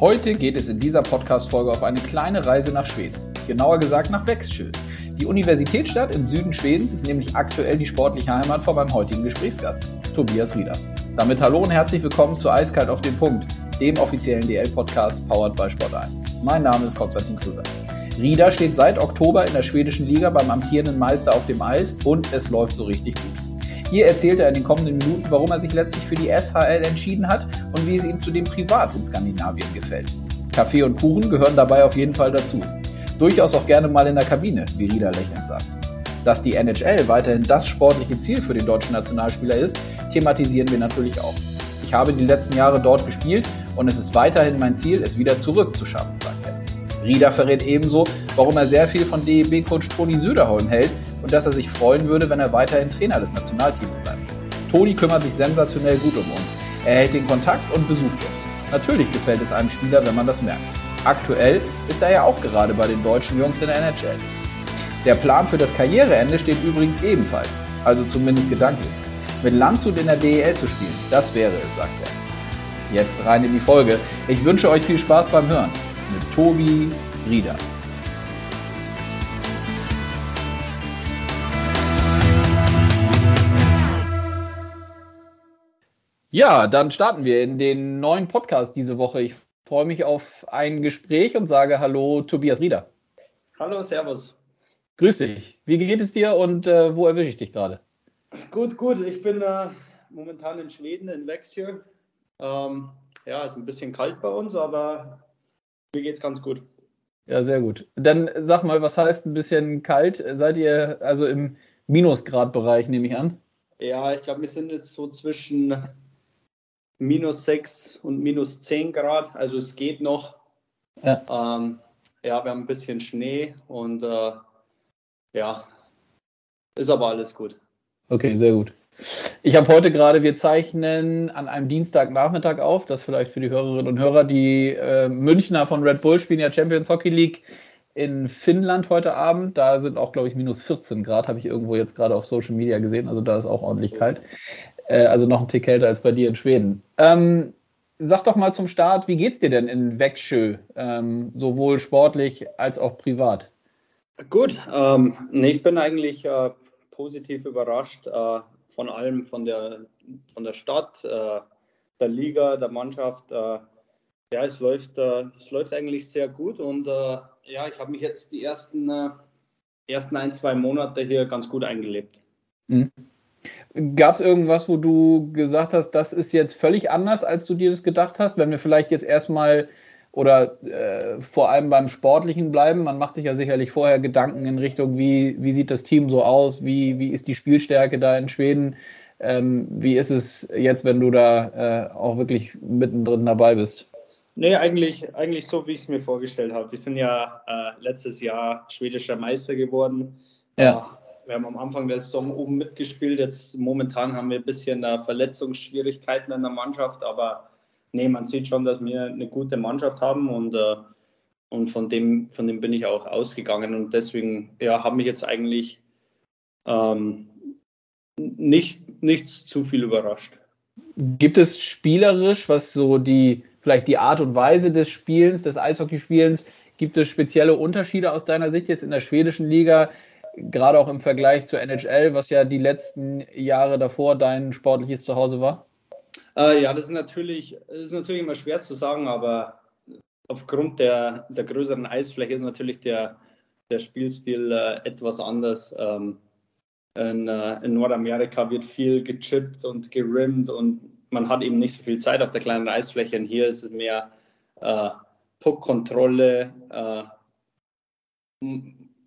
Heute geht es in dieser Podcast-Folge auf eine kleine Reise nach Schweden. Genauer gesagt nach Växjö. Die Universitätsstadt im Süden Schwedens ist nämlich aktuell die sportliche Heimat von meinem heutigen Gesprächsgast, Tobias Rieder. Damit hallo und herzlich willkommen zu Eiskalt auf den Punkt, dem offiziellen DL-Podcast powered by Sport 1. Mein Name ist Konstantin Krüger. Rieder steht seit Oktober in der schwedischen Liga beim amtierenden Meister auf dem Eis und es läuft so richtig gut. Hier erzählt er in den kommenden Minuten, warum er sich letztlich für die SHL entschieden hat und wie es ihm zudem privat in Skandinavien gefällt. Kaffee und Kuchen gehören dabei auf jeden Fall dazu. Durchaus auch gerne mal in der Kabine, wie Rieder lächelnd sagt. Dass die NHL weiterhin das sportliche Ziel für den deutschen Nationalspieler ist, thematisieren wir natürlich auch. Ich habe die letzten Jahre dort gespielt und es ist weiterhin mein Ziel, es wieder zurückzuschaffen, sagt er. Rieder verrät ebenso, warum er sehr viel von DEB-Coach Toni Söderholm hält und dass er sich freuen würde, wenn er weiterhin Trainer des Nationalteams bleibt. Toni kümmert sich sensationell gut um uns. Er hält den Kontakt und besucht uns. Natürlich gefällt es einem Spieler, wenn man das merkt. Aktuell ist er ja auch gerade bei den deutschen Jungs in der NHL. Der Plan für das Karriereende steht übrigens ebenfalls, also zumindest gedanklich. Mit Landshut in der DEL zu spielen, das wäre es, sagt er. Jetzt rein in die Folge. Ich wünsche euch viel Spaß beim Hören mit Tobi Rieder. Ja, dann starten wir in den neuen Podcast diese Woche. Ich freue mich auf ein Gespräch und sage Hallo, Tobias Rieder. Hallo, Servus. Grüß dich. Wie geht es dir und äh, wo erwische ich dich gerade? Gut, gut. Ich bin äh, momentan in Schweden, in Växjö. Ähm, ja, ist ein bisschen kalt bei uns, aber mir geht es ganz gut. Ja, sehr gut. Dann sag mal, was heißt ein bisschen kalt? Seid ihr also im Minusgradbereich, nehme ich an? Ja, ich glaube, wir sind jetzt so zwischen minus 6 und minus 10 Grad. Also es geht noch. Ja, ähm, ja wir haben ein bisschen Schnee und äh, ja, ist aber alles gut. Okay, sehr gut. Ich habe heute gerade, wir zeichnen an einem Dienstagnachmittag auf, das vielleicht für die Hörerinnen und Hörer, die äh, Münchner von Red Bull spielen ja Champions Hockey League in Finnland heute Abend. Da sind auch, glaube ich, minus 14 Grad, habe ich irgendwo jetzt gerade auf Social Media gesehen. Also da ist auch ordentlich kalt. Äh, also noch ein Tick kälter als bei dir in Schweden. Ähm, sag doch mal zum Start, wie geht's dir denn in Växjö, ähm, sowohl sportlich als auch privat? Gut, ähm, nee, ich bin eigentlich äh, positiv überrascht äh, von allem, von der, von der Stadt, äh, der Liga, der Mannschaft. Äh, ja, es läuft, äh, es läuft eigentlich sehr gut und ja, ich habe mich jetzt die ersten, ersten ein, zwei Monate hier ganz gut eingelebt. Mhm. Gab es irgendwas, wo du gesagt hast, das ist jetzt völlig anders, als du dir das gedacht hast? Wenn wir vielleicht jetzt erstmal oder äh, vor allem beim Sportlichen bleiben, man macht sich ja sicherlich vorher Gedanken in Richtung, wie, wie sieht das Team so aus, wie, wie ist die Spielstärke da in Schweden, ähm, wie ist es jetzt, wenn du da äh, auch wirklich mittendrin dabei bist? Nee, eigentlich, eigentlich so, wie ich es mir vorgestellt habe. Die sind ja äh, letztes Jahr schwedischer Meister geworden. Ja wir haben am Anfang der Saison oben mitgespielt. Jetzt momentan haben wir ein bisschen äh, Verletzungsschwierigkeiten in der Mannschaft, aber nee, man sieht schon, dass wir eine gute Mannschaft haben und, äh, und von, dem, von dem bin ich auch ausgegangen. Und deswegen ja, habe mich jetzt eigentlich ähm, nicht, nichts zu viel überrascht. Gibt es spielerisch, was so die, vielleicht die Art und Weise des Spielens, des Eishockeyspielens, gibt es spezielle Unterschiede aus deiner Sicht jetzt in der schwedischen Liga? Gerade auch im Vergleich zur NHL, was ja die letzten Jahre davor dein sportliches Zuhause war? Äh, ja, das ist, natürlich, das ist natürlich immer schwer zu sagen, aber aufgrund der, der größeren Eisfläche ist natürlich der, der Spielstil äh, etwas anders. Ähm, in, äh, in, Nordamerika wird viel gechippt und gerimmt und man hat eben nicht so viel Zeit auf der kleinen Eisfläche. Und hier ist es mehr äh, Puckkontrolle, äh,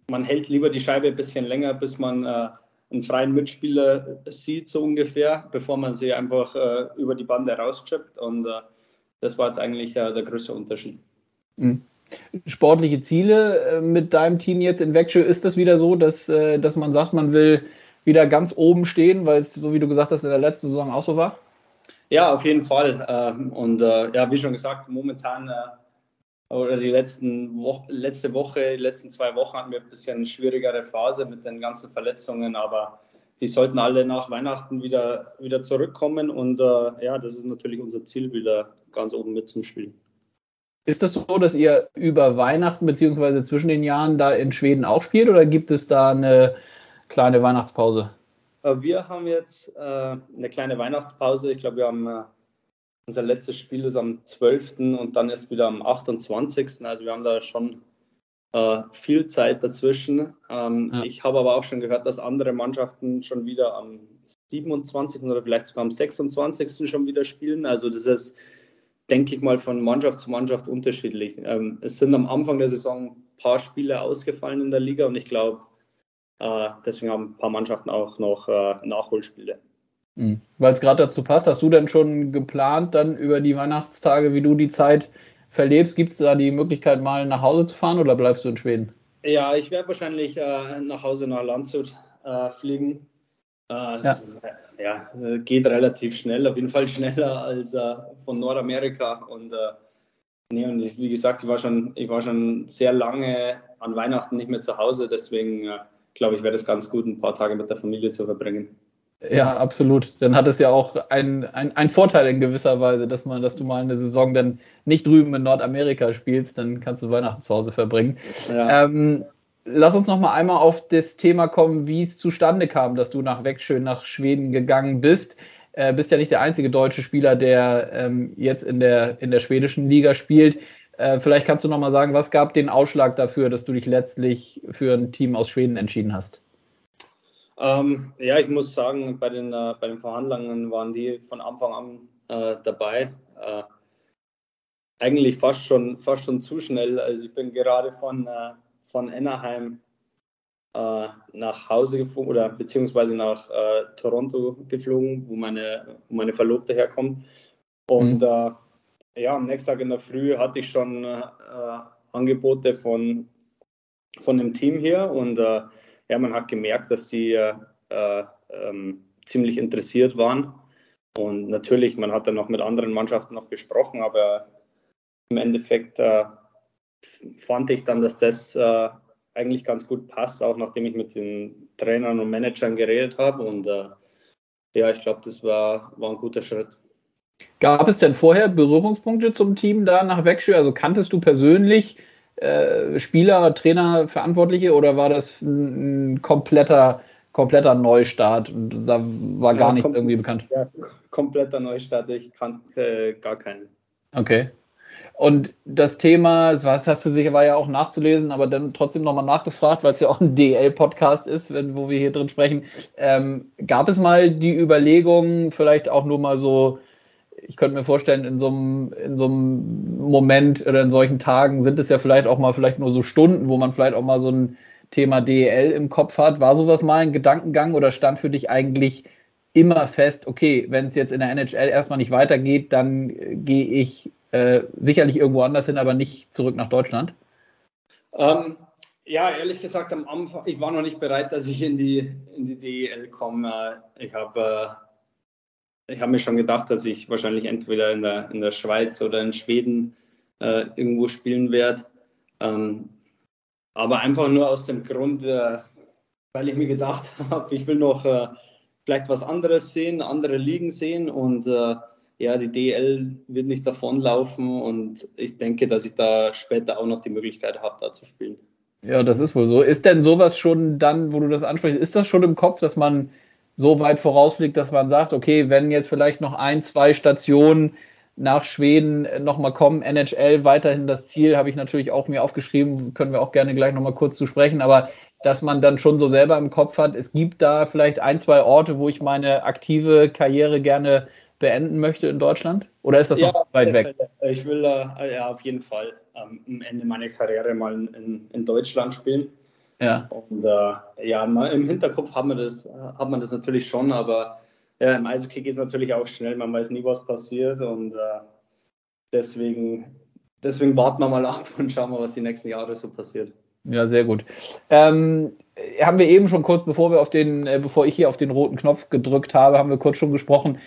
man hält lieber die Scheibe ein bisschen länger, bis man äh, einen freien Mitspieler sieht, so ungefähr, bevor man sie einfach äh, über die Bande rauschippt. Und äh, das war jetzt eigentlich äh, der größte Unterschied. Mhm. Sportliche Ziele äh, mit deinem Team jetzt in Växjö, ist das wieder so, dass, äh, dass man sagt, man will wieder ganz oben stehen, weil es, so wie du gesagt hast, in der letzten Saison auch so war? Ja, auf jeden Fall. Ähm, und ja, wie schon gesagt, momentan oder die letzten Wo letzte Woche, die letzten zwei Wochen hatten wir ein bisschen eine schwierigere Phase mit den ganzen Verletzungen, aber die sollten alle nach Weihnachten wieder, wieder zurückkommen und äh, ja, das ist natürlich unser Ziel, wieder ganz oben mit zum Spielen. Ist das so, dass ihr über Weihnachten bzw. zwischen den Jahren da in Schweden auch spielt oder gibt es da eine kleine Weihnachtspause? Äh, wir haben jetzt äh, eine kleine Weihnachtspause. Ich glaube, wir haben äh, unser letztes Spiel ist am 12. und dann ist wieder am 28. Also wir haben da schon äh, viel Zeit dazwischen. Ähm, ja. Ich habe aber auch schon gehört, dass andere Mannschaften schon wieder am 27. oder vielleicht sogar am 26. schon wieder spielen. Also das ist denke ich mal, von Mannschaft zu Mannschaft unterschiedlich. Ähm, es sind am Anfang der Saison ein paar Spiele ausgefallen in der Liga und ich glaube, äh, deswegen haben ein paar Mannschaften auch noch äh, Nachholspiele. Mhm. Weil es gerade dazu passt, hast du denn schon geplant, dann über die Weihnachtstage, wie du die Zeit verlebst? Gibt es da die Möglichkeit, mal nach Hause zu fahren oder bleibst du in Schweden? Ja, ich werde wahrscheinlich äh, nach Hause nach Landshut äh, fliegen. Äh, ja ja, geht relativ schnell, auf jeden Fall schneller als äh, von Nordamerika. Und, äh, nee, und ich, wie gesagt, ich war, schon, ich war schon sehr lange an Weihnachten nicht mehr zu Hause, deswegen äh, glaube ich, wäre es ganz gut, ein paar Tage mit der Familie zu verbringen. Ja, absolut. Dann hat es ja auch einen ein Vorteil in gewisser Weise, dass man, dass du mal eine Saison dann nicht drüben in Nordamerika spielst, dann kannst du Weihnachten zu Hause verbringen. Ja. Ähm, lass uns noch mal einmal auf das Thema kommen, wie es zustande kam, dass du nach Wegschön nach Schweden gegangen bist. Äh, bist ja nicht der einzige deutsche Spieler, der ähm, jetzt in der, in der schwedischen Liga spielt. Äh, vielleicht kannst du noch mal sagen, was gab den Ausschlag dafür, dass du dich letztlich für ein Team aus Schweden entschieden hast? Ähm, ja, ich muss sagen, bei den, äh, bei den Verhandlungen waren die von Anfang an äh, dabei. Äh, eigentlich fast schon, fast schon zu schnell. Also ich bin gerade von äh, von Anaheim äh, nach Hause geflogen oder beziehungsweise nach äh, Toronto geflogen, wo meine, wo meine Verlobte herkommt. Und mhm. ja, am nächsten Tag in der Früh hatte ich schon Angebote von, von dem Team hier und ja, man hat gemerkt, dass sie äh, ähm, ziemlich interessiert waren. Und natürlich, man hat dann noch mit anderen Mannschaften noch gesprochen, aber im Endeffekt fand ich dann, dass das äh, eigentlich ganz gut passt, auch nachdem ich mit den Trainern und Managern geredet habe. Und äh, ja, ich glaube, das war, war ein guter Schritt. Gab es denn vorher Berührungspunkte zum Team da nach Wegschö? Also kanntest du persönlich äh, Spieler, Trainer, Verantwortliche oder war das ein, kompletter, kompletter Neustart und da war gar ja, nichts irgendwie bekannt? Ja, kompletter Neustart. Ich kannte gar keinen. Okay. Und das Thema, was hast du sicher, war ja auch nachzulesen, aber dann trotzdem nochmal nachgefragt, weil es ja auch ein DL-Podcast ist, wenn, wo wir hier drin sprechen. Ähm, gab es mal die Überlegung, vielleicht auch nur mal so, ich könnte mir vorstellen, in so, einem, in so einem Moment oder in solchen Tagen sind es ja vielleicht auch mal vielleicht nur so Stunden, wo man vielleicht auch mal so ein Thema DL im Kopf hat. War sowas mal ein Gedankengang oder stand für dich eigentlich immer fest, okay, wenn es jetzt in der NHL erstmal nicht weitergeht, dann gehe ich äh, sicherlich irgendwo anders hin, aber nicht zurück nach Deutschland? Ähm, ja, ehrlich gesagt, am Anfang, ich war noch nicht bereit, dass ich in die, in die DEL komme. Ich habe äh, ich hab mir schon gedacht, dass ich wahrscheinlich entweder in der, in der Schweiz oder in Schweden äh, irgendwo spielen werde. Ähm, aber einfach nur aus dem Grund, äh, weil ich mir gedacht habe, ich will noch äh, vielleicht was anderes sehen, andere Ligen sehen und äh, ja, die DL wird nicht davonlaufen und ich denke, dass ich da später auch noch die Möglichkeit habe, da zu spielen. Ja, das ist wohl so. Ist denn sowas schon dann, wo du das ansprichst, ist das schon im Kopf, dass man so weit vorausblickt, dass man sagt, okay, wenn jetzt vielleicht noch ein, zwei Stationen nach Schweden nochmal kommen, NHL weiterhin das Ziel, habe ich natürlich auch mir aufgeschrieben, können wir auch gerne gleich nochmal kurz zu sprechen, aber dass man dann schon so selber im Kopf hat, es gibt da vielleicht ein, zwei Orte, wo ich meine aktive Karriere gerne beenden möchte in Deutschland? Oder ist das ja, noch zu weit weg? Ich will äh, ja, auf jeden Fall ähm, am Ende meiner Karriere mal in, in Deutschland spielen. Ja. Und äh, ja, im Hinterkopf hat man, das, hat man das natürlich schon, aber ja, im Eishockey geht es natürlich auch schnell. Man weiß nie, was passiert und äh, deswegen, deswegen warten wir mal ab und schauen mal, was die nächsten Jahre so passiert. Ja, sehr gut. Ähm, haben wir eben schon kurz, bevor wir auf den, äh, bevor ich hier auf den roten Knopf gedrückt habe, haben wir kurz schon gesprochen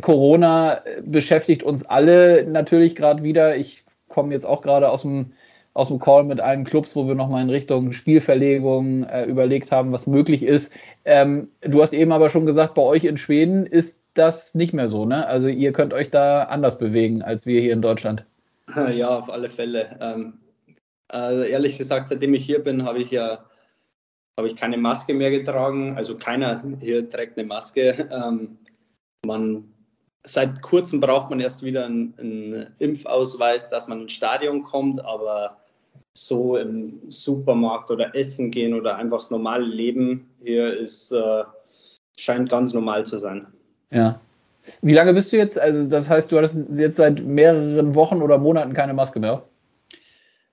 Corona beschäftigt uns alle natürlich gerade wieder. Ich komme jetzt auch gerade aus dem, aus dem Call mit allen Clubs, wo wir nochmal in Richtung Spielverlegung äh, überlegt haben, was möglich ist. Ähm, du hast eben aber schon gesagt, bei euch in Schweden ist das nicht mehr so, ne? Also ihr könnt euch da anders bewegen als wir hier in Deutschland. Ja, auf alle Fälle. Ähm, also ehrlich gesagt, seitdem ich hier bin, habe ich ja habe ich keine Maske mehr getragen. Also keiner hier trägt eine Maske. Ähm, man seit kurzem braucht man erst wieder einen, einen, Impfausweis, dass man ins Stadion kommt, aber so im Supermarkt oder essen gehen oder einfach das normale Leben hier ist, äh, scheint ganz normal zu sein. Ja. Wie lange bist du jetzt? Also, das heißt, du hattest jetzt seit mehreren Wochen oder Monaten keine Maske mehr?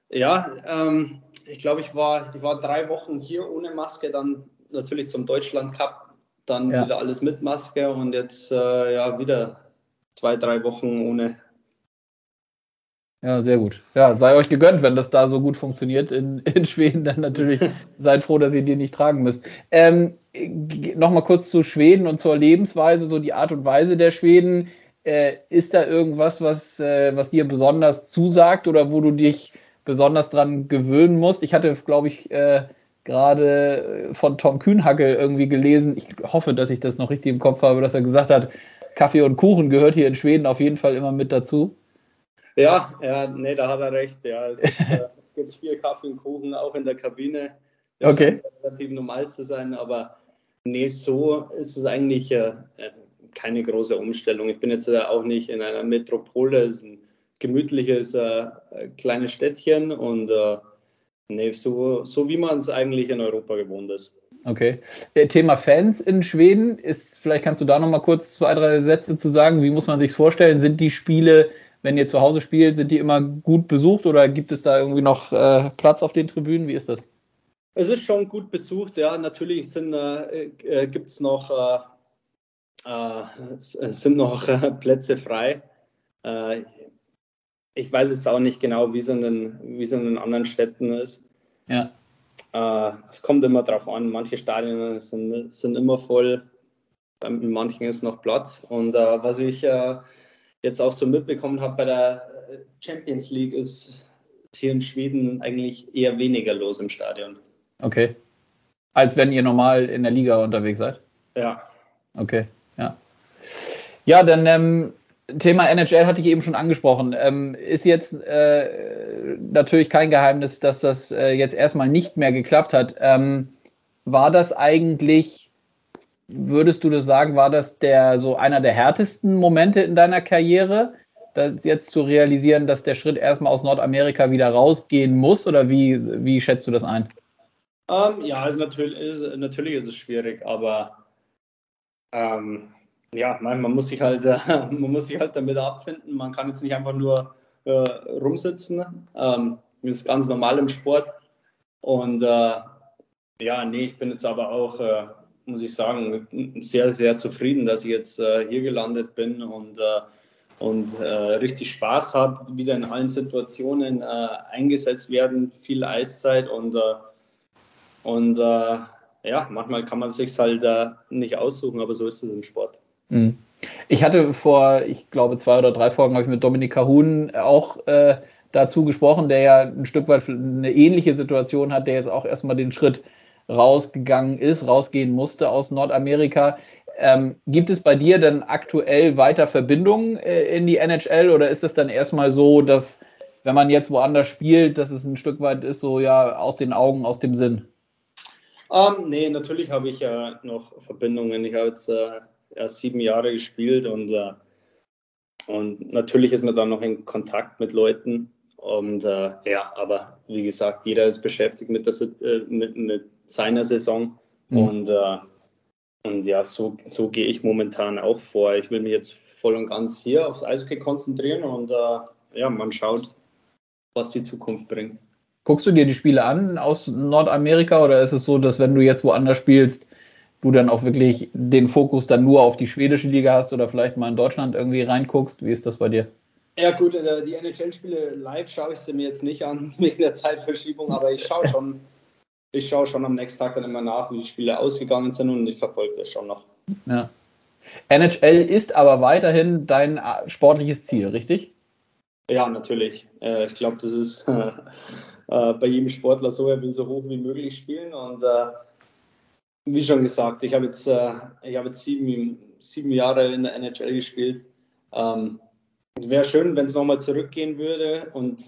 Ja, ähm, ich glaube, ich war, ich war drei Wochen hier ohne Maske, dann natürlich zum Deutschland Cup, dann ja. wieder alles mit Maske und jetzt äh, ja wieder zwei, drei Wochen ohne. Ja, sehr gut. Ja, sei euch gegönnt, wenn das da so gut funktioniert in, in Schweden, dann natürlich seid froh, dass ihr die nicht tragen müsst. Ähm, Nochmal kurz zu Schweden und zur Lebensweise, so die Art und Weise der Schweden. Äh, ist da irgendwas, was, äh, was dir besonders zusagt oder wo du dich besonders dran gewöhnen musst? Ich hatte, glaube ich, äh, gerade von Tom Kühnhackel irgendwie gelesen. Ich hoffe, dass ich das noch richtig im Kopf habe, dass er gesagt hat, Kaffee und Kuchen gehört hier in Schweden auf jeden Fall immer mit dazu. Ja, ja, nee, da hat er recht. Ja, es gibt, äh, gibt viel Kaffee und Kuchen auch in der Kabine. Das okay. Relativ normal zu sein, aber nee, so ist es eigentlich äh, keine große Umstellung. Ich bin jetzt äh, auch nicht in einer Metropole, es ist ein gemütliches äh, kleines Städtchen und äh, nee, so, so wie man es eigentlich in Europa gewohnt ist. Okay. Thema Fans in Schweden ist, vielleicht kannst du da noch mal kurz zwei, drei Sätze zu sagen. Wie muss man sich vorstellen? Sind die Spiele, wenn ihr zu Hause spielt, sind die immer gut besucht oder gibt es da irgendwie noch äh, Platz auf den Tribünen? Wie ist das? Es ist schon gut besucht, ja. Natürlich sind, äh, äh, gibt es noch, äh, äh, sind noch äh, Plätze frei. Ich weiß es auch nicht genau, wie es in den, wie es in den anderen Städten ist. Ja. Äh, es kommt immer darauf an, manche Stadien sind, sind immer voll, in manchen ist noch Platz. Und äh, was ich äh, jetzt auch so mitbekommen habe bei der Champions League ist hier in Schweden eigentlich eher weniger los im Stadion. Okay. Als wenn ihr normal in der Liga unterwegs seid? Ja. Okay, ja. Ja, dann ähm, Thema NHL hatte ich eben schon angesprochen. Ähm, ist jetzt äh, natürlich kein Geheimnis, dass das äh, jetzt erstmal nicht mehr geklappt hat. Ähm, war das eigentlich, würdest du das sagen, war das der so einer der härtesten Momente in deiner Karriere, das jetzt zu realisieren, dass der Schritt erstmal aus Nordamerika wieder rausgehen muss? Oder wie, wie schätzt du das ein? Um, ähm, ja, also natürlich, ist, natürlich ist es schwierig, aber ähm, ja, man, man, muss sich halt, äh, man muss sich halt damit abfinden. Man kann jetzt nicht einfach nur äh, rumsitzen. Ähm, das ist ganz normal im Sport. Und äh, ja, nee, ich bin jetzt aber auch, äh, muss ich sagen, sehr, sehr zufrieden, dass ich jetzt äh, hier gelandet bin und, äh, und richtig Spaß habe, wieder in allen Situationen eingesetzt werden, viel Eiszeit und, und ja, manchmal kann man sich halt nicht aussuchen, aber so ist es im Sport. Mhm. Ich hatte vor, ich glaube, zwei oder drei Folgen habe ich mit Dominika Huhn auch äh, dazu gesprochen, der ja ein Stück weit eine ähnliche Situation hat, der jetzt auch erstmal den Schritt rausgegangen ist, rausgehen musste aus Nordamerika. Ähm, gibt es bei dir denn aktuell weiter Verbindungen äh, in die NHL oder ist es dann erstmal so, dass wenn man jetzt woanders spielt, dass es ein Stück weit ist, so ja, aus den Augen, aus dem Sinn? Ähm, nee, natürlich habe ich ja noch Verbindungen. Ich habe jetzt äh, erst sieben Jahre gespielt und, äh, und natürlich ist man dann noch in Kontakt mit Leuten. Und äh, ja, aber wie gesagt, jeder ist beschäftigt mit, der, äh, mit, mit seiner Saison. Mhm. Und, äh, und ja, so, so gehe ich momentan auch vor. Ich will mich jetzt voll und ganz hier aufs Eishockey konzentrieren und äh, ja, man schaut, was die Zukunft bringt. Guckst du dir die Spiele an aus Nordamerika oder ist es so, dass wenn du jetzt woanders spielst, du dann auch wirklich den Fokus dann nur auf die schwedische Liga hast oder vielleicht mal in Deutschland irgendwie reinguckst. Wie ist das bei dir? Ja gut, äh, die NHL-Spiele live schaue ich sie mir jetzt nicht an wegen der Zeitverschiebung, aber ich schaue schon, ich schaue schon am nächsten Tag dann immer nach, wie die Spiele ausgegangen sind und ich verfolge das schon noch. Ja. NHL ist aber weiterhin dein äh, sportliches Ziel, richtig? Ja, natürlich. Äh, ich glaube, das ist bei jedem Sportler so, er will so hoch wie möglich spielen und wie schon gesagt, ich habe jetzt, äh, ich hab jetzt sieben, sieben Jahre in der NHL gespielt. Ähm, wäre schön, wenn es nochmal zurückgehen würde. Und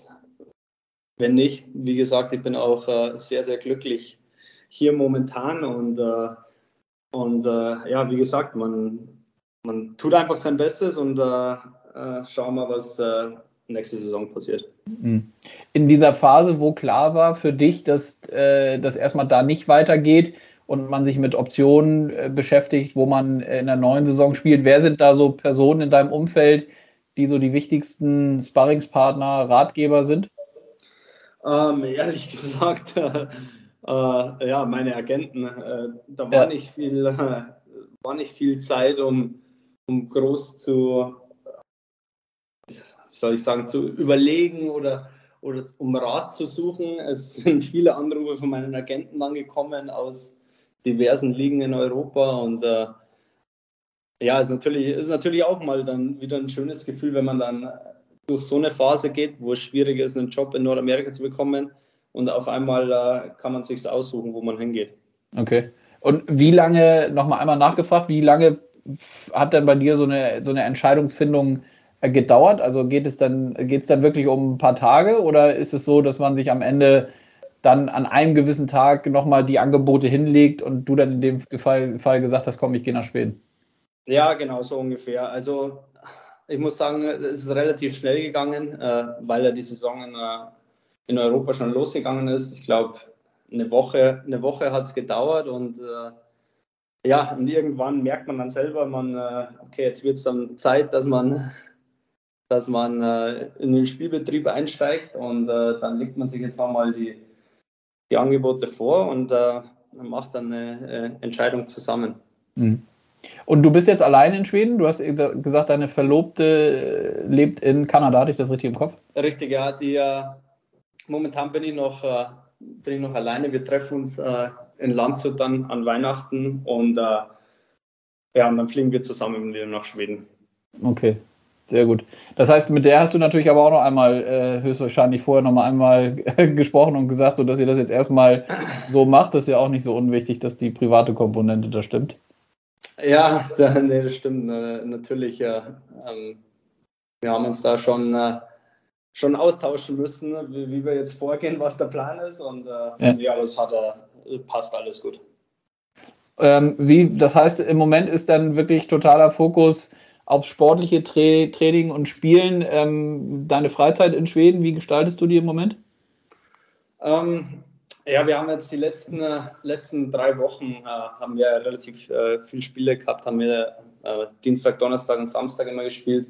wenn nicht, wie gesagt, ich bin auch äh, sehr, sehr glücklich hier momentan. Und, äh, und äh, ja, wie gesagt, man, man tut einfach sein Bestes und äh, äh, schauen wir, was äh, nächste Saison passiert. Mhm. In dieser Phase, wo klar war für dich, dass das erstmal da nicht weitergeht, und man sich mit Optionen äh, beschäftigt, wo man in der neuen Saison spielt. Wer sind da so Personen in deinem Umfeld, die so die wichtigsten Sparringspartner, Ratgeber sind? Ähm, ehrlich gesagt, äh, äh, ja, meine Agenten. Äh, da war, ja. nicht viel, war nicht viel Zeit, um, um groß zu, soll ich sagen, zu überlegen oder, oder um Rat zu suchen. Es sind viele Anrufe von meinen Agenten angekommen aus diversen Ligen in Europa und äh, ja, ist natürlich, ist natürlich auch mal dann wieder ein schönes Gefühl, wenn man dann durch so eine Phase geht, wo es schwierig ist, einen Job in Nordamerika zu bekommen und auf einmal äh, kann man sich aussuchen, wo man hingeht. Okay. Und wie lange, nochmal einmal nachgefragt, wie lange hat denn bei dir so eine, so eine Entscheidungsfindung äh, gedauert? Also geht es dann, geht es dann wirklich um ein paar Tage oder ist es so, dass man sich am Ende dann an einem gewissen Tag nochmal die Angebote hinlegt und du dann in dem Fall, Fall gesagt hast, komm, ich gehe nach Schweden. Ja, genau, so ungefähr. Also ich muss sagen, es ist relativ schnell gegangen, äh, weil ja die Saison in, äh, in, Europa schon losgegangen ist. Ich glaube, eine Woche, eine Woche hat es gedauert und äh, ja, und irgendwann merkt man dann selber, man, äh, okay, jetzt wird es dann Zeit, dass man, dass man äh, in den Spielbetrieb einsteigt und äh, dann legt man sich jetzt nochmal die die Angebote vor und äh, macht dann eine äh, Entscheidung zusammen. Mhm. Und du bist jetzt allein in Schweden? Du hast gesagt, deine Verlobte äh, lebt in Kanada, hatte ich das richtig im Kopf? Richtig, ja. Die, äh, momentan bin ich, noch, äh, bin ich noch alleine. Wir treffen uns äh, in Landshut dann an Weihnachten und äh, ja, und dann fliegen wir zusammen wieder nach Schweden. Okay. Sehr gut. Das heißt, mit der hast du natürlich aber auch noch einmal äh, höchstwahrscheinlich vorher noch mal einmal gesprochen und gesagt, so dass ihr das jetzt erstmal so macht. Das ist ja auch nicht so unwichtig, dass die private Komponente da stimmt. Ja, da, nee, das stimmt natürlich. Ähm, wir haben uns da schon, äh, schon austauschen müssen, wie, wie, wir jetzt vorgehen, was der Plan ist. Und äh, ja. ja, hat, äh, passt alles gut. Ähm, wie, das heißt, im Moment ist dann wirklich totaler Fokus aufs sportliche Tra Training und Spielen. Ähm, deine Freizeit in Schweden, wie gestaltest du die im Moment? Ähm, ja, wir haben jetzt die letzten, äh, letzten drei Wochen äh, haben wir relativ äh, viele Spiele gehabt, haben wir äh, Dienstag, Donnerstag und Samstag immer gespielt.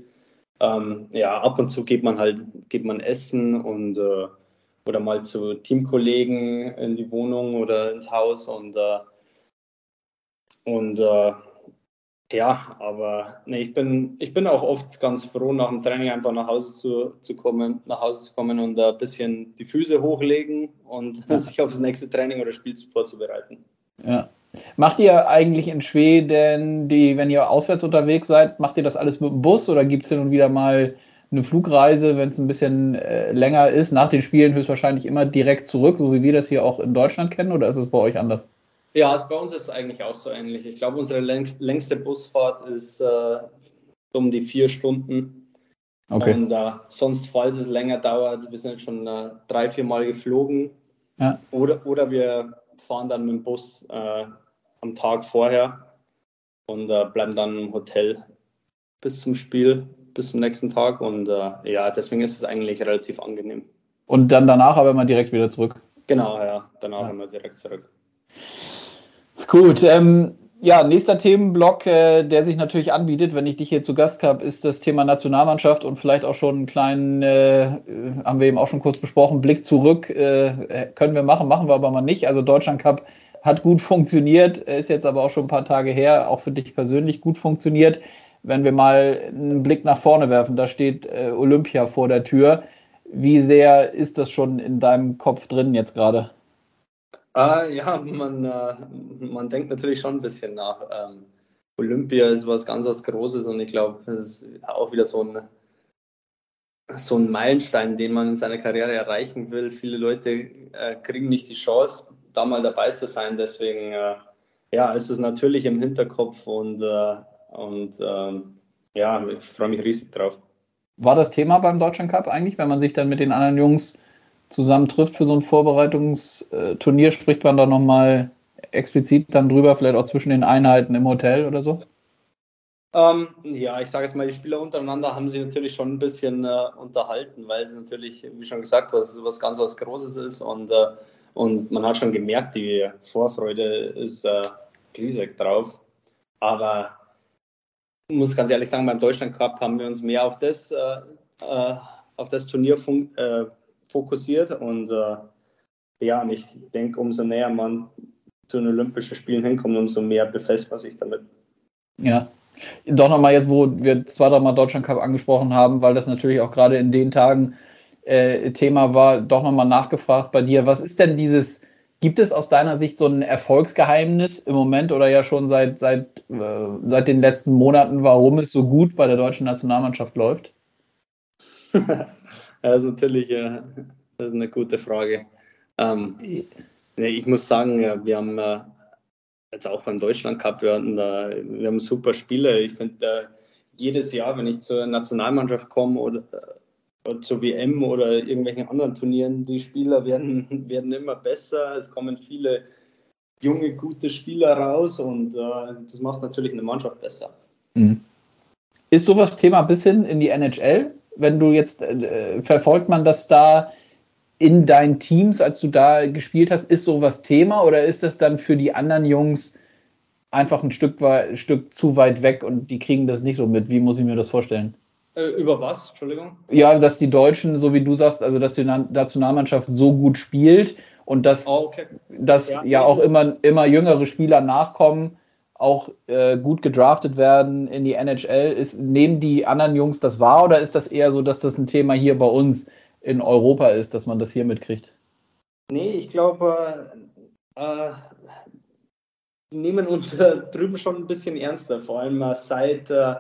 Ähm, ja, ab und zu geht man halt, geht man essen und äh, oder mal zu Teamkollegen in die Wohnung oder ins Haus und äh, und ja, aber nee, ich bin, ich bin auch oft ganz froh, nach dem Training einfach nach Hause zu, zu kommen, nach Hause zu kommen und ein bisschen die Füße hochlegen und ja. sich auf das nächste Training oder Spiel vorzubereiten. Ja. Macht ihr eigentlich in Schweden, die, wenn ihr auswärts unterwegs seid, macht ihr das alles mit dem Bus oder gibt es hin und wieder mal eine Flugreise, wenn es ein bisschen äh, länger ist, nach den Spielen höchstwahrscheinlich immer direkt zurück, so wie wir das hier auch in Deutschland kennen, oder ist es bei euch anders? Ja, also bei uns ist es eigentlich auch so ähnlich. Ich glaube, unsere längste Busfahrt ist äh, um die vier Stunden. Okay. Und äh, sonst, falls es länger dauert, wir sind jetzt schon äh, drei, vier Mal geflogen. Ja. Oder, oder wir fahren dann mit dem Bus äh, am Tag vorher und äh, bleiben dann im Hotel bis zum Spiel, bis zum nächsten Tag. Und äh, ja, deswegen ist es eigentlich relativ angenehm. Und dann danach aber immer direkt wieder zurück. Genau, ja, danach ja. immer direkt zurück. Gut, ähm, ja, nächster Themenblock, äh, der sich natürlich anbietet, wenn ich dich hier zu Gast habe, ist das Thema Nationalmannschaft und vielleicht auch schon einen kleinen, äh, haben wir eben auch schon kurz besprochen, Blick zurück. Äh, können wir machen, machen wir aber mal nicht. Also Deutschland Cup hat gut funktioniert, ist jetzt aber auch schon ein paar Tage her, auch für dich persönlich gut funktioniert. Wenn wir mal einen Blick nach vorne werfen, da steht äh, Olympia vor der Tür. Wie sehr ist das schon in deinem Kopf drin jetzt gerade? Äh, ja, man, äh, man denkt natürlich schon ein bisschen nach. Ähm, Olympia ist was ganz was Großes und ich glaube, es ist auch wieder so ein, so ein Meilenstein, den man in seiner Karriere erreichen will. Viele Leute äh, kriegen nicht die Chance, da mal dabei zu sein. Deswegen äh, ja, ist es natürlich im Hinterkopf und, äh, und ähm, ja, ich freue mich riesig drauf. War das Thema beim Deutschland Cup eigentlich, wenn man sich dann mit den anderen Jungs zusammen trifft für so ein Vorbereitungsturnier, spricht man da nochmal explizit dann drüber, vielleicht auch zwischen den Einheiten im Hotel oder so? Ähm, ja, ich sage jetzt mal, die Spieler untereinander haben sich natürlich schon ein bisschen äh, unterhalten, weil es natürlich, wie schon gesagt, was, was ganz was Großes ist und, äh, und man hat schon gemerkt, die Vorfreude ist äh, riesig drauf. Aber ich muss ganz ehrlich sagen, beim Deutschland Cup haben wir uns mehr auf das, äh, äh auf das Turnier äh, fokussiert und äh, ja, und ich denke, umso näher man zu den Olympischen Spielen hinkommt, umso mehr befasst man sich damit. Ja, doch nochmal jetzt, wo wir zwei, dreimal Deutschland Cup angesprochen haben, weil das natürlich auch gerade in den Tagen äh, Thema war, doch nochmal nachgefragt bei dir. Was ist denn dieses, gibt es aus deiner Sicht so ein Erfolgsgeheimnis im Moment oder ja schon seit, seit, äh, seit den letzten Monaten, warum es so gut bei der deutschen Nationalmannschaft läuft? also natürlich, äh, das ist eine gute Frage. Ähm, ich muss sagen, wir haben äh, jetzt auch beim Deutschland Cup, wir, hatten da, wir haben super Spiele. Ich finde, jedes Jahr, wenn ich zur Nationalmannschaft komme oder, oder, zur WM oder irgendwelchen anderen Turnieren, die Spieler werden, werden immer besser. Es kommen viele junge, gute Spieler raus und äh, das macht natürlich eine Mannschaft besser. Mhm. Ist sowas Thema bis hin in die NHL? Wenn du jetzt, äh, verfolgt man das da in deinen Teams, als du da gespielt hast, ist sowas Thema oder ist das dann für die anderen Jungs einfach ein Stück, ein Stück zu weit weg und die kriegen das nicht so mit? Wie muss ich mir das vorstellen? Äh, über was? Entschuldigung? Ja, dass die Deutschen, so wie du sagst, also dass die Nationalmannschaft so gut spielt und dass, oh, okay. dass ja. ja, auch immer, immer jüngere Spieler nachkommen, auch äh, gut gedraftet werden in die NHL. Ist, nehmen die anderen Jungs das wahr oder ist das eher so, dass das ein Thema hier bei uns in Europa ist, dass man das hier mitkriegt? Nee, ich glaube, äh, nehmen uns äh, drüben schon ein bisschen ernster, vor allem äh, seit, äh,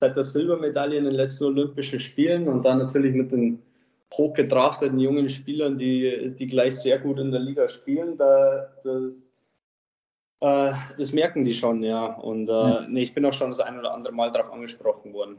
seit der Silbermedaille in den letzten Olympischen Spielen und dann natürlich mit den hochgedrafteten jungen Spielern, die, die gleich sehr gut in der Liga spielen. Da, das, äh, das merken die schon, ja. Und äh, ja. Nee, ich bin auch schon das ein oder andere Mal darauf angesprochen worden.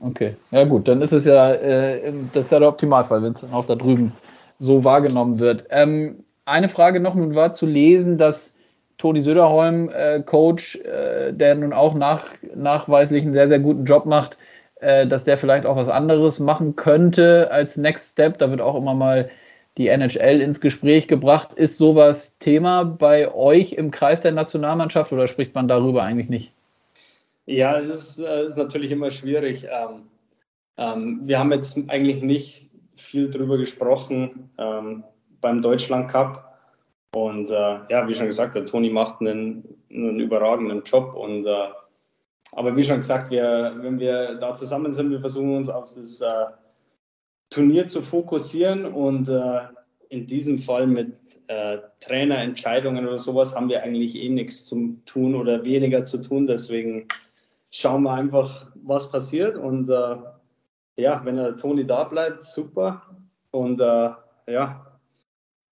Okay, ja gut, dann ist es ja, äh, das ist ja der Optimalfall, wenn es dann auch da drüben so wahrgenommen wird. Ähm, eine Frage noch, nun war zu lesen, dass Toni Söderholm, äh, Coach, äh, der nun auch nach, nachweislich einen sehr, sehr guten Job macht, äh, dass der vielleicht auch was anderes machen könnte als Next Step. Da wird auch immer mal die NHL ins Gespräch gebracht. Ist sowas Thema bei euch im Kreis der Nationalmannschaft oder spricht man darüber eigentlich nicht? Ja, es ist, äh, ist, natürlich immer schwierig. Ähm, ähm, wir haben jetzt eigentlich nicht viel drüber gesprochen ähm, beim Deutschland Cup. Und äh, ja, wie schon gesagt, der Toni macht einen, einen überragenden Job. Und, äh, aber wie schon gesagt, wir, wenn wir da zusammen sind, wir versuchen uns auf das äh, Turnier zu fokussieren. Und äh, in diesem Fall mit äh, Trainerentscheidungen oder sowas haben wir eigentlich eh nichts zu tun oder weniger zu tun. Deswegen schauen wir einfach, was passiert. Und äh, ja, wenn der Toni da bleibt, super. Und äh, ja,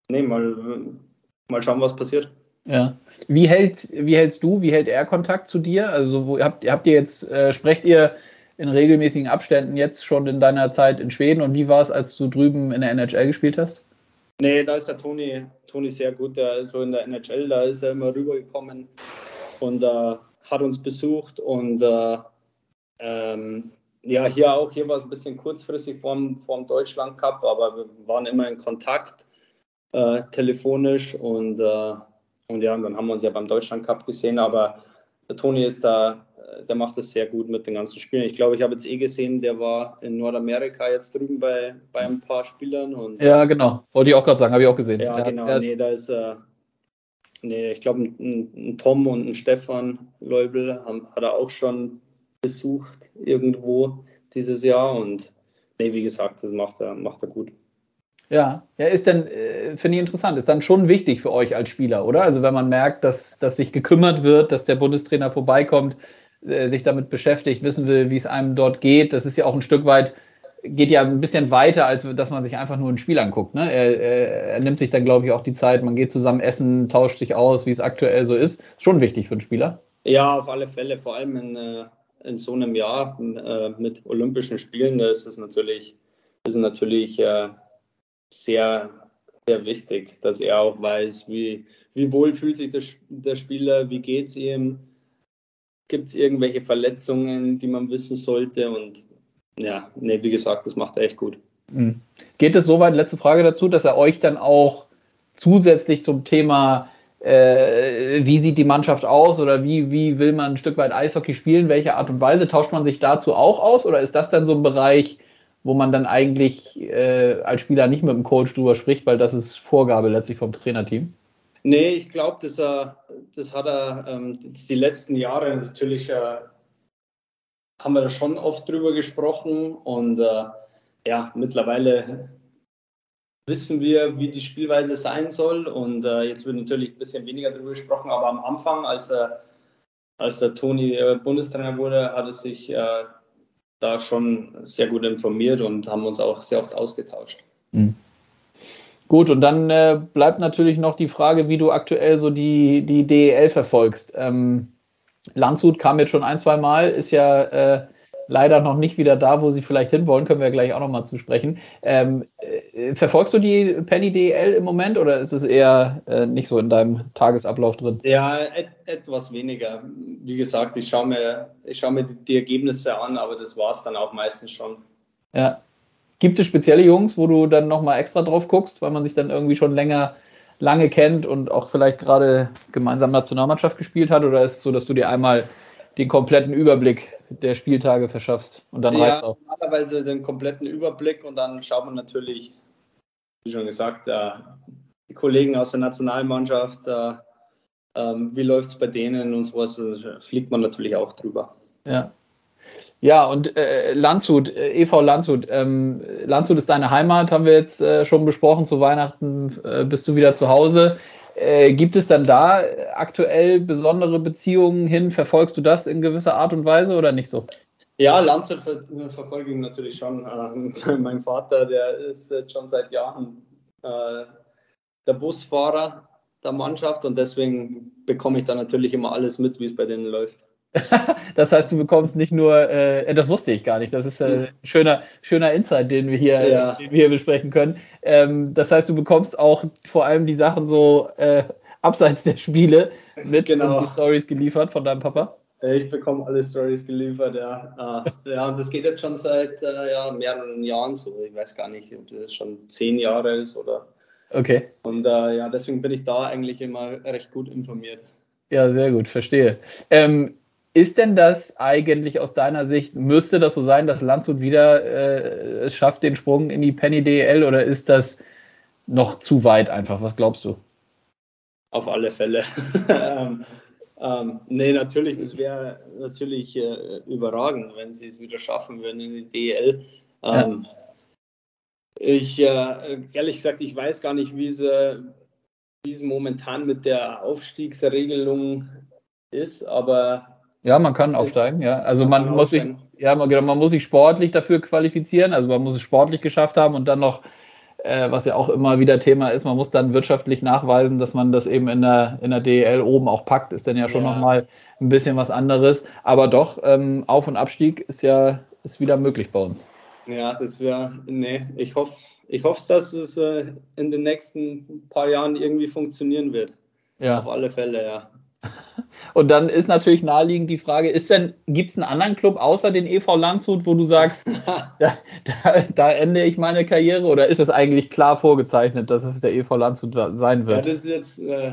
nee, mal, mal schauen, was passiert. Ja. Wie, hält, wie hältst du, wie hält er Kontakt zu dir? Also wo, habt, habt ihr jetzt, äh, sprecht ihr in regelmäßigen Abständen jetzt schon in deiner Zeit in Schweden und wie war es, als du drüben in der NHL gespielt hast? Nee, da ist der Toni, Toni sehr gut. Der ist so in der NHL, da ist er immer rübergekommen und äh, hat uns besucht und äh, ähm, ja, hier auch, hier war es ein bisschen kurzfristig vom, vom Deutschland Cup, aber wir waren immer in Kontakt äh, telefonisch und, äh, und ja, dann haben wir uns ja beim Deutschland Cup gesehen, aber der Toni ist da, der macht es sehr gut mit den ganzen Spielen. Ich glaube, ich habe jetzt eh gesehen, der war in Nordamerika jetzt drüben bei, bei ein paar Spielern. Und, ja, genau. Wollte ich auch gerade sagen, habe ich auch gesehen. Ja, genau. Der, nee, da ist, äh, Nee, ich glaube, ein, ein, Tom und ein Stefan Leubel haben, hat er auch schon besucht irgendwo dieses Jahr. Und nee, wie gesagt, das macht er, macht er gut. Ja, ja, ist dann, äh, finde ich interessant, ist dann schon wichtig für euch als Spieler, oder? Also wenn man merkt, dass, dass sich gekümmert wird, dass der Bundestrainer vorbeikommt, äh, sich damit beschäftigt, wissen will, wie es einem dort geht, das ist ja auch ein Stück weit geht ja ein bisschen weiter, als dass man sich einfach nur ein Spiel anguckt. Ne? Er, er, er, nimmt sich dann, glaube ich, auch die Zeit, man geht zusammen essen, tauscht sich aus, wie es aktuell so ist. Schon wichtig für einen Spieler. Ja, auf alle Fälle, vor allem in, äh, in so einem Jahr äh, mit Olympischen Spielen, da ist es natürlich, ist natürlich sehr, sehr wichtig, dass er auch weiß, wie, wie wohl fühlt sich der, der Spieler, wie geht es ihm, gibt es irgendwelche Verletzungen, die man wissen sollte und ja, nee, wie gesagt, das macht er echt gut. Mhm. Geht es soweit, letzte Frage dazu, dass er euch dann auch zusätzlich zum Thema äh, wie sieht die Mannschaft aus oder wie, wie will man ein Stück weit Eishockey spielen, welche Art und Weise, tauscht man sich dazu auch aus oder ist das dann so ein Bereich, wo man dann eigentlich äh, als Spieler nicht mit dem Coach drüber spricht, weil das ist Vorgabe letztlich vom Trainerteam? Nee, ich glaube, das, das hat er ähm, die letzten Jahre natürlich, äh, haben wir da schon oft drüber gesprochen und äh, ja, mittlerweile wissen wir, wie die Spielweise sein soll. Und äh, jetzt wird natürlich ein bisschen weniger darüber gesprochen, aber am Anfang, als, als der Toni äh, Bundestrainer wurde, hat er sich äh, da schon sehr gut informiert und haben uns auch sehr oft ausgetauscht. Mhm. Gut, und dann äh, bleibt natürlich noch die Frage, wie du aktuell so die, die DEL verfolgst. Ähm, Landshut kam jetzt schon ein, zwei Mal, ist ja äh, leider noch nicht wieder da, wo sie vielleicht hinwollen, können wir gleich auch nochmal zusprechen. Ähm, äh, verfolgst du die Penny DL im Moment oder ist es eher äh, nicht so in deinem Tagesablauf drin? Ja, et etwas weniger. Wie gesagt, ich schaue mir, ich schaue mir die, die Ergebnisse an, aber das war es dann auch meistens schon. Ja. Gibt es spezielle Jungs, wo du dann nochmal extra drauf guckst, weil man sich dann irgendwie schon länger lange kennt und auch vielleicht gerade gemeinsam Nationalmannschaft gespielt hat? Oder ist es so, dass du dir einmal den kompletten Überblick der Spieltage verschaffst und dann ja, reicht auch. Normalerweise den kompletten Überblick und dann schaut man natürlich, wie schon gesagt, äh, die Kollegen aus der Nationalmannschaft, äh, ähm, wie läuft es bei denen und sowas, äh, fliegt man natürlich auch drüber. Ja. Ja, und äh, Landshut, äh, EV Landshut. Ähm, Landshut ist deine Heimat, haben wir jetzt äh, schon besprochen. Zu Weihnachten äh, bist du wieder zu Hause. Äh, gibt es dann da aktuell besondere Beziehungen hin? Verfolgst du das in gewisser Art und Weise oder nicht so? Ja, Landshut ver verfolge ich natürlich schon. Äh, mein Vater, der ist schon seit Jahren der Busfahrer der Mannschaft und deswegen bekomme ich da natürlich immer alles mit, wie es bei denen läuft. das heißt, du bekommst nicht nur, äh, das wusste ich gar nicht, das ist äh, ein schöner, schöner Insight, den wir hier, ja. den wir hier besprechen können. Ähm, das heißt, du bekommst auch vor allem die Sachen so äh, abseits der Spiele mit genau. und die Stories geliefert von deinem Papa. Ich bekomme alle Stories geliefert, ja. Äh, ja, und das geht jetzt schon seit äh, ja, mehreren Jahren so. Ich weiß gar nicht, ob das schon zehn Jahre ist oder. Okay. Und äh, ja, deswegen bin ich da eigentlich immer recht gut informiert. Ja, sehr gut, verstehe. Ähm, ist denn das eigentlich aus deiner Sicht, müsste das so sein, dass Landshut wieder äh, es schafft, den Sprung in die Penny DL oder ist das noch zu weit einfach? Was glaubst du? Auf alle Fälle. ähm, ähm, nee, natürlich, es wäre natürlich äh, überragend, wenn sie es wieder schaffen würden in die DL. Ähm, ja. Ich, äh, ehrlich gesagt, ich weiß gar nicht, wie es momentan mit der Aufstiegsregelung ist, aber ja, man kann aufsteigen, ja. Also man, man muss sich, ja, man, genau, man muss sich sportlich dafür qualifizieren, also man muss es sportlich geschafft haben und dann noch, äh, was ja auch immer wieder Thema ist, man muss dann wirtschaftlich nachweisen, dass man das eben in der, in der DEL oben auch packt, ist dann ja schon ja. nochmal ein bisschen was anderes. Aber doch, ähm, Auf- und Abstieg ist ja ist wieder möglich bei uns. Ja, das wäre, nee, ich hoffe, ich hoffe, dass es äh, in den nächsten paar Jahren irgendwie funktionieren wird. Ja. Auf alle Fälle, ja. Und dann ist natürlich naheliegend die Frage, ist denn, gibt es einen anderen Club außer den EV Landshut, wo du sagst, da, da, da, ende ich meine Karriere oder ist es eigentlich klar vorgezeichnet, dass es der EV Landshut sein wird? Ja, das ist jetzt äh,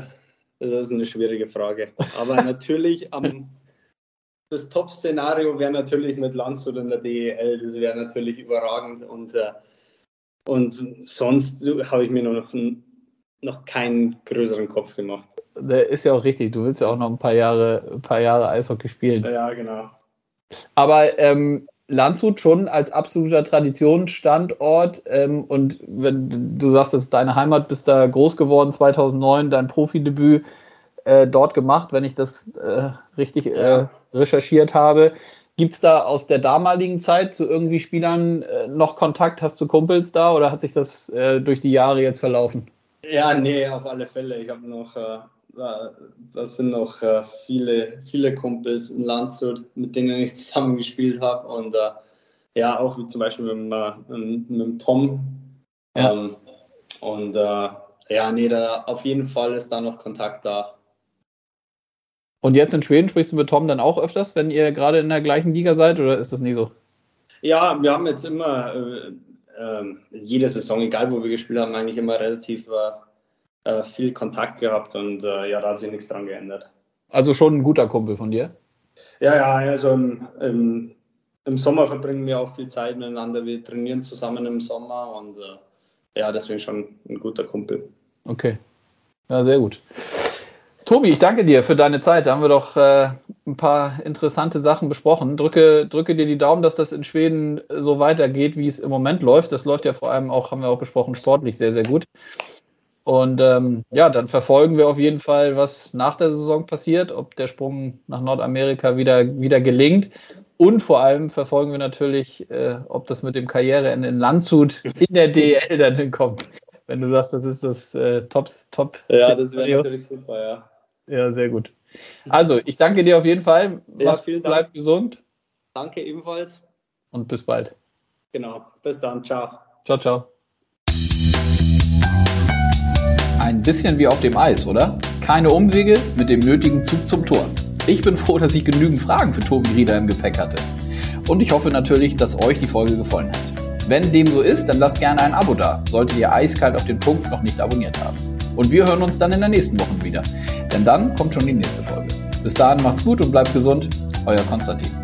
das ist eine schwierige Frage. Aber natürlich am das Top-Szenario wäre natürlich mit Landshut in der DEL, das wäre natürlich überragend und, äh, und sonst habe ich mir noch, noch keinen größeren Kopf gemacht der ist ja auch richtig. Du willst ja auch noch ein paar Jahre, ein paar Jahre Eishockey spielen. Ja, genau. Aber ähm, Landshut schon als absoluter Traditionsstandort ähm, und wenn du sagst, das ist deine Heimat, bist da groß geworden 2009, dein Profidebüt äh, dort gemacht, wenn ich das äh, richtig äh, recherchiert habe. Gibt es da aus der damaligen Zeit zu irgendwie Spielern äh, noch Kontakt? Hast du Kumpels da oder hat sich das äh, durch die Jahre jetzt verlaufen? Ja, nee, auf alle Fälle. Ich habe noch äh, das sind noch äh, viele, viele Kumpels in Landshut, mit denen ich zusammen gespielt habe. Und äh, ja, auch wie zum Beispiel mit, äh, mit, mit Tom. Ja. Ähm, und äh, ja, nee, da auf jeden Fall ist da noch Kontakt da. Und jetzt in Schweden sprichst du mit Tom dann auch öfters, wenn ihr gerade in der gleichen Liga seid, oder ist das nie so? Ja, wir haben jetzt immer äh, jede Saison, egal wo wir gespielt haben, eigentlich immer relativ äh, viel Kontakt gehabt und äh, ja, da hat sich nichts dran geändert. Also schon ein guter Kumpel von dir? Ja, ja, also im, im, im Sommer verbringen wir auch viel Zeit miteinander. Wir trainieren zusammen im Sommer und äh, ja, deswegen schon ein guter Kumpel. Okay. Ja, sehr gut. Tobi, ich danke dir für deine Zeit. Da haben wir doch äh, ein paar interessante Sachen besprochen. Drücke, drücke dir die Daumen, dass das in Schweden so weitergeht, wie es im Moment läuft. Das läuft ja vor allem auch, haben wir auch besprochen, sportlich sehr, sehr gut. Und ähm, ja, dann verfolgen wir auf jeden Fall, was nach der Saison passiert, ob der Sprung nach Nordamerika wieder, wieder gelingt. Und vor allem verfolgen wir natürlich, äh, ob das mit dem Karriereende in Landshut in der DL dann hinkommt. Wenn du sagst, das ist das äh, Top, Top. Ja, das wäre natürlich super, ja. Ja, sehr gut. Also, ich danke dir auf jeden Fall. Ja, vielen Dank. Bleib gesund. Danke ebenfalls. Und bis bald. Genau. Bis dann. Ciao. Ciao, ciao. Ein bisschen wie auf dem Eis, oder? Keine Umwege mit dem nötigen Zug zum Tor. Ich bin froh, dass ich genügend Fragen für Tobi Rieder im Gepäck hatte. Und ich hoffe natürlich, dass euch die Folge gefallen hat. Wenn dem so ist, dann lasst gerne ein Abo da, solltet ihr eiskalt auf den Punkt noch nicht abonniert haben. Und wir hören uns dann in der nächsten Woche wieder. Denn dann kommt schon die nächste Folge. Bis dahin macht's gut und bleibt gesund. Euer Konstantin.